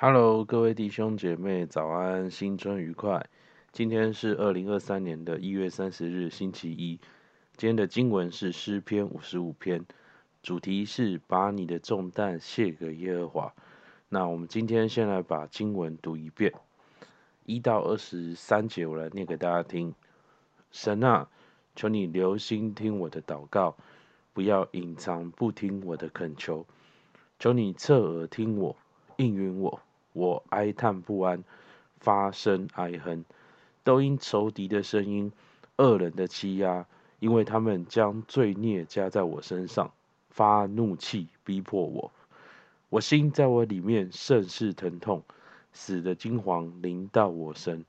Hello，各位弟兄姐妹，早安，新春愉快。今天是二零二三年的一月三十日，星期一。今天的经文是诗篇五十五篇，主题是把你的重担卸给耶和华。那我们今天先来把经文读一遍，一到二十三节，我来念给大家听。神啊，求你留心听我的祷告，不要隐藏不听我的恳求。求你侧耳听我，应允我。我哀叹不安，发声哀哼，都因仇敌的声音、恶人的欺压，因为他们将罪孽加在我身上，发怒气逼迫我。我心在我里面甚是疼痛，死的惊惶临到我身，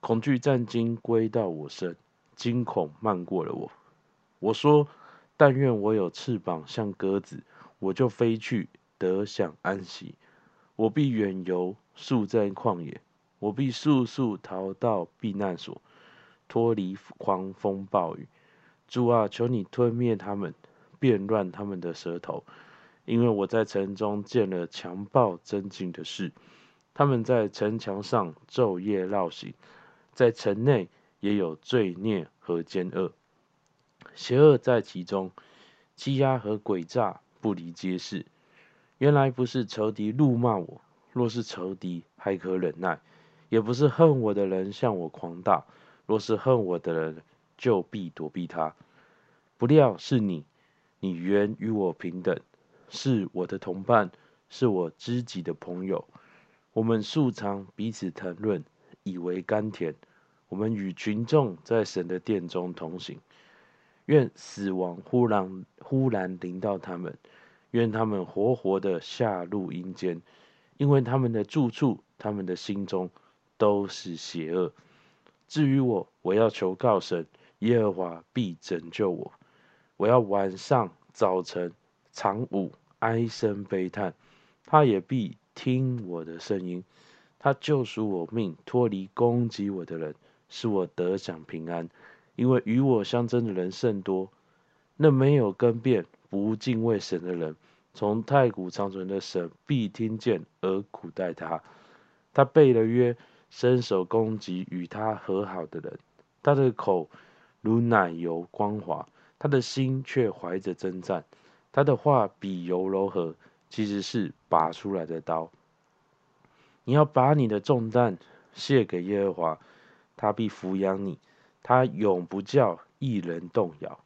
恐惧战兢归到我身，惊恐漫过了我。我说：但愿我有翅膀像鸽子，我就飞去，得享安息。我必远游，宿在旷野；我必速速逃到避难所，脱离狂风暴雨。主啊，求你吞灭他们，变乱他们的舌头，因为我在城中见了强暴真经的事。他们在城墙上昼夜绕行，在城内也有罪孽和奸恶，邪恶在其中，欺压和诡诈不离街市。原来不是仇敌怒骂我，若是仇敌还可忍耐；也不是恨我的人向我狂大，若是恨我的人，就必躲避他。不料是你，你原与我平等，是我的同伴，是我知己的朋友。我们素常彼此谈论，以为甘甜。我们与群众在神的殿中同行。愿死亡忽然忽然临到他们。愿他们活活的下入阴间，因为他们的住处、他们的心中都是邪恶。至于我，我要求告神，耶和华必拯救我。我要晚上、早晨、长午哀声悲叹，他也必听我的声音。他救赎我命，脱离攻击我的人，使我得享平安。因为与我相争的人甚多，那没有更变。不敬畏神的人，从太古长存的神必听见而苦待他。他背了约，伸手攻击与他和好的人。他的口如奶油光滑，他的心却怀着征战。他的话比油柔和，其实是拔出来的刀。你要把你的重担卸给耶和华，他必抚养你，他永不叫一人动摇。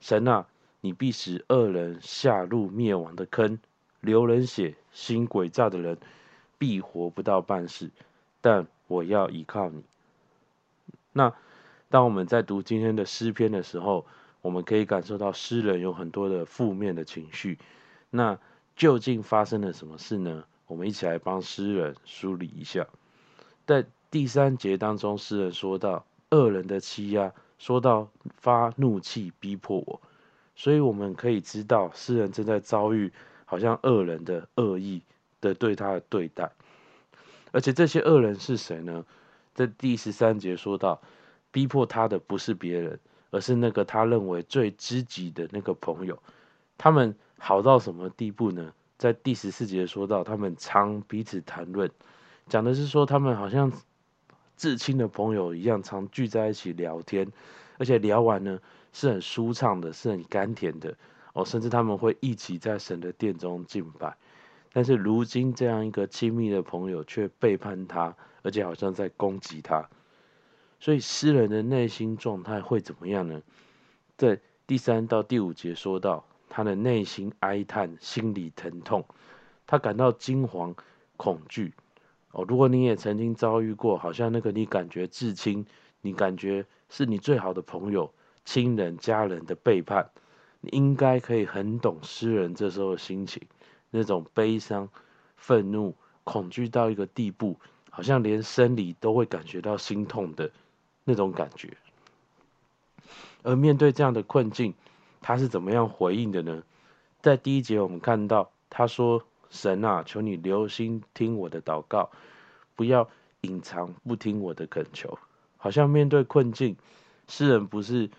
神啊！你必使恶人下入灭亡的坑，流人血、行诡诈的人必活不到半世。但我要依靠你。那当我们在读今天的诗篇的时候，我们可以感受到诗人有很多的负面的情绪。那究竟发生了什么事呢？我们一起来帮诗人梳理一下。在第三节当中，诗人说到恶人的欺压，说到发怒气逼迫我。所以我们可以知道，诗人正在遭遇好像恶人的恶意的对他的对待，而且这些恶人是谁呢？在第十三节说到，逼迫他的不是别人，而是那个他认为最知己的那个朋友。他们好到什么地步呢？在第十四节说到，他们常彼此谈论，讲的是说他们好像至亲的朋友一样，常聚在一起聊天，而且聊完呢。是很舒畅的，是很甘甜的哦，甚至他们会一起在神的殿中敬拜。但是如今这样一个亲密的朋友却背叛他，而且好像在攻击他，所以诗人的内心状态会怎么样呢？在第三到第五节说到，他的内心哀叹，心里疼痛，他感到惊惶、恐惧。哦，如果你也曾经遭遇过，好像那个你感觉至亲，你感觉是你最好的朋友。亲人、家人的背叛，你应该可以很懂诗人这时候的心情，那种悲伤、愤怒、恐惧到一个地步，好像连生理都会感觉到心痛的那种感觉。而面对这样的困境，他是怎么样回应的呢？在第一节我们看到他说：“神啊，求你留心听我的祷告，不要隐藏不听我的恳求。”好像面对困境，诗人不是。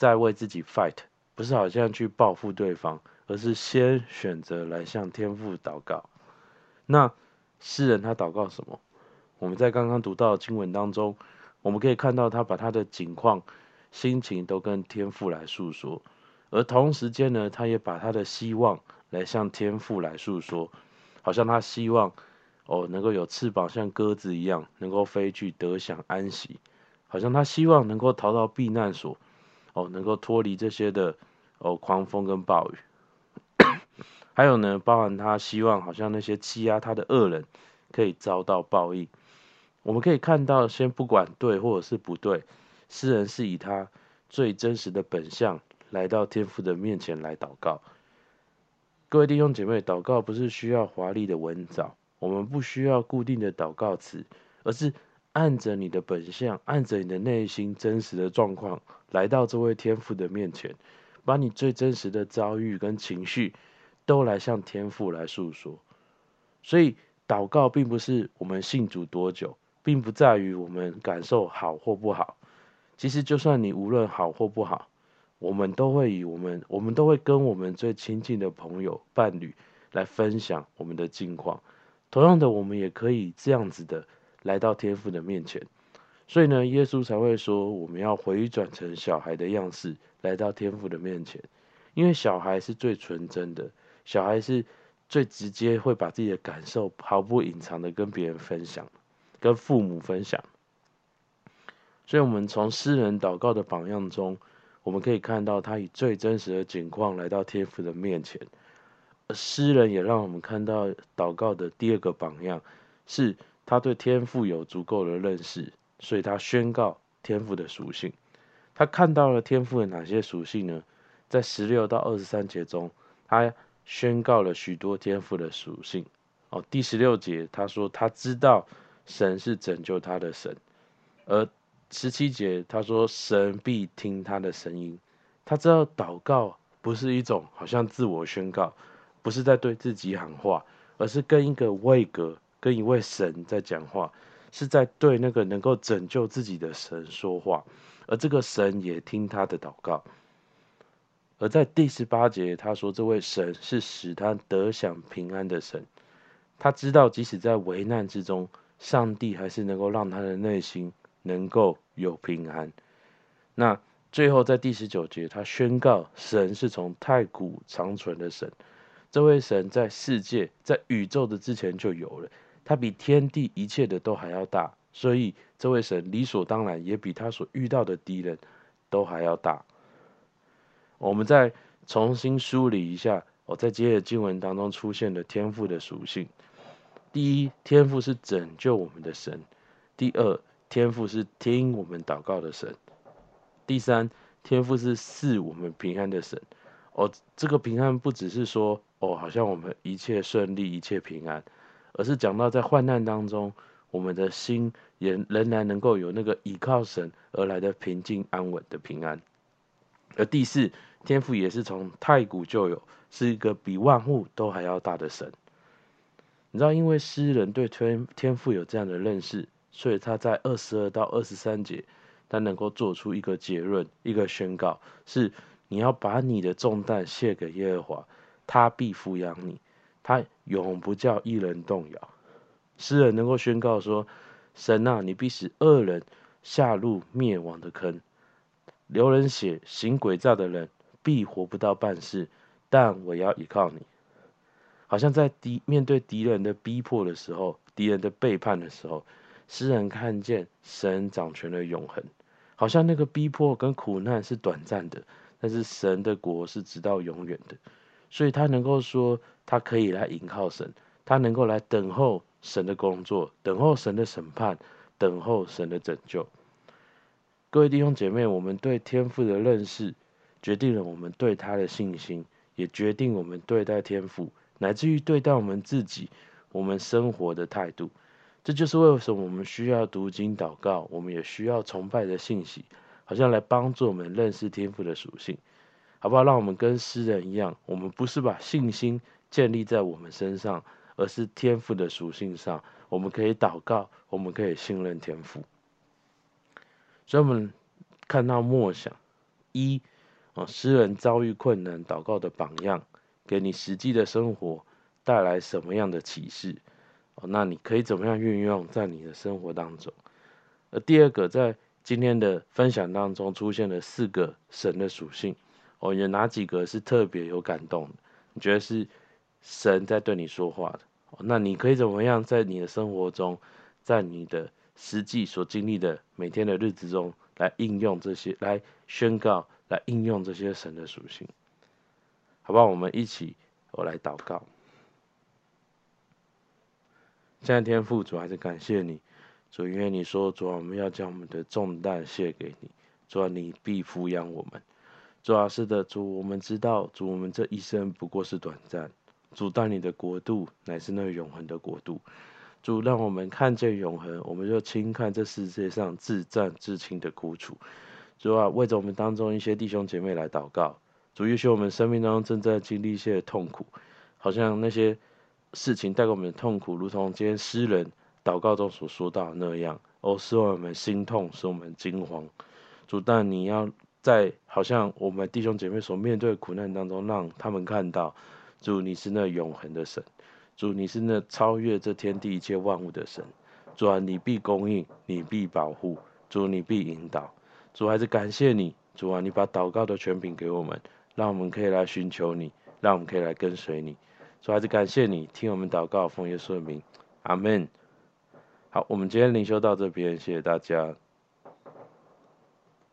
在为自己 fight，不是好像去报复对方，而是先选择来向天父祷告。那诗人他祷告什么？我们在刚刚读到的经文当中，我们可以看到他把他的景况、心情都跟天父来诉说，而同时间呢，他也把他的希望来向天父来诉说，好像他希望哦能够有翅膀像鸽子一样，能够飞去得享安息，好像他希望能够逃到避难所，能够脱离这些的哦狂风跟暴雨。还有呢，包含他希望，好像那些欺压他的恶人可以遭到报应。我们可以看到，先不管对或者是不对，诗人是以他最真实的本相来到天父的面前来祷告。各位弟兄姐妹，祷告不是需要华丽的文藻，我们不需要固定的祷告词，而是按着你的本相，按着你的内心真实的状况，来到这位天父的面前，把你最真实的遭遇跟情绪。都来向天父来诉说，所以祷告并不是我们信主多久，并不在于我们感受好或不好。其实，就算你无论好或不好，我们都会以我们，我们都会跟我们最亲近的朋友、伴侣来分享我们的近况。同样的，我们也可以这样子的来到天父的面前。所以呢，耶稣才会说，我们要回转成小孩的样式，来到天父的面前，因为小孩是最纯真的。小孩是最直接会把自己的感受毫不隐藏的跟别人分享，跟父母分享。所以，我们从诗人祷告的榜样中，我们可以看到他以最真实的景况来到天父的面前。诗人也让我们看到祷告的第二个榜样，是他对天赋有足够的认识，所以他宣告天赋的属性。他看到了天赋的哪些属性呢？在十六到二十三节中，他。宣告了许多天赋的属性。哦，第十六节他说他知道神是拯救他的神，而十七节他说神必听他的声音。他知道祷告不是一种好像自我宣告，不是在对自己喊话，而是跟一个位格、跟一位神在讲话，是在对那个能够拯救自己的神说话，而这个神也听他的祷告。而在第十八节，他说：“这位神是使他得享平安的神。他知道，即使在危难之中，上帝还是能够让他的内心能够有平安。”那最后在第十九节，他宣告：“神是从太古长存的神。这位神在世界、在宇宙的之前就有了，他比天地一切的都还要大。所以，这位神理所当然也比他所遇到的敌人都还要大。”我们再重新梳理一下，我在接着经文当中出现的天赋的属性。第一，天赋是拯救我们的神；第二，天赋是听我们祷告的神；第三，天赋是赐我们平安的神。哦，这个平安不只是说哦，好像我们一切顺利、一切平安，而是讲到在患难当中，我们的心也仍然能够有那个依靠神而来的平静安稳的平安。而第四，天父也是从太古就有，是一个比万物都还要大的神。你知道，因为诗人对天天父有这样的认识，所以他在二十二到二十三节，他能够做出一个结论，一个宣告：是你要把你的重担卸给耶和华，他必抚养你，他永不叫一人动摇。诗人能够宣告说：神啊，你必使恶人下入灭亡的坑。流人血、行诡诈的人必活不到半世，但我要依靠你。好像在敌面对敌人的逼迫的时候，敌人的背叛的时候，诗人看见神掌权的永恒。好像那个逼迫跟苦难是短暂的，但是神的国是直到永远的。所以他能够说，他可以来引靠神，他能够来等候神的工作，等候神的审判，等候神的拯救。各位弟兄姐妹，我们对天父的认识，决定了我们对他的信心，也决定我们对待天父，乃至于对待我们自己、我们生活的态度。这就是为什么我们需要读经祷告，我们也需要崇拜的信息，好像来帮助我们认识天父的属性，好不好？让我们跟诗人一样，我们不是把信心建立在我们身上，而是天赋的属性上。我们可以祷告，我们可以信任天赋。所以，我们看到默想一哦，诗人遭遇困难，祷告的榜样，给你实际的生活带来什么样的启示？哦，那你可以怎么样运用在你的生活当中？而第二个，在今天的分享当中出现了四个神的属性，哦，有哪几个是特别有感动的？你觉得是神在对你说话的？哦，那你可以怎么样在你的生活中，在你的实际所经历的每天的日子中，来应用这些，来宣告，来应用这些神的属性？好不好？我们一起，我来祷告。现在天父主还是感谢你，主，因为你说主啊，我们要将我们的重担卸给你，主啊，你必抚养我们。主啊，是的，主，我们知道，主，我们这一生不过是短暂，主，但你的国度乃是那永恒的国度。主，让我们看见永恒，我们就轻看这世界上自战自亲的苦楚。主啊，为着我们当中一些弟兄姐妹来祷告。主，也许我们生命当中正在经历一些痛苦，好像那些。事情带给我们的痛苦，如同今天诗人祷告中所说到的那样，哦，使我们心痛，使我们惊慌。主，但你要在好像我们弟兄姐妹所面对的苦难当中，让他们看到，主你是那永恒的神，主你是那超越这天地一切万物的神。主啊，你必供应，你必保护，主你必引导。主还是感谢你，主啊，你把祷告的权柄给我们，让我们可以来寻求你，让我们可以来跟随你。主，还是感谢你听我们祷告，奉耶稣的名，阿门。好，我们今天灵修到这边，谢谢大家。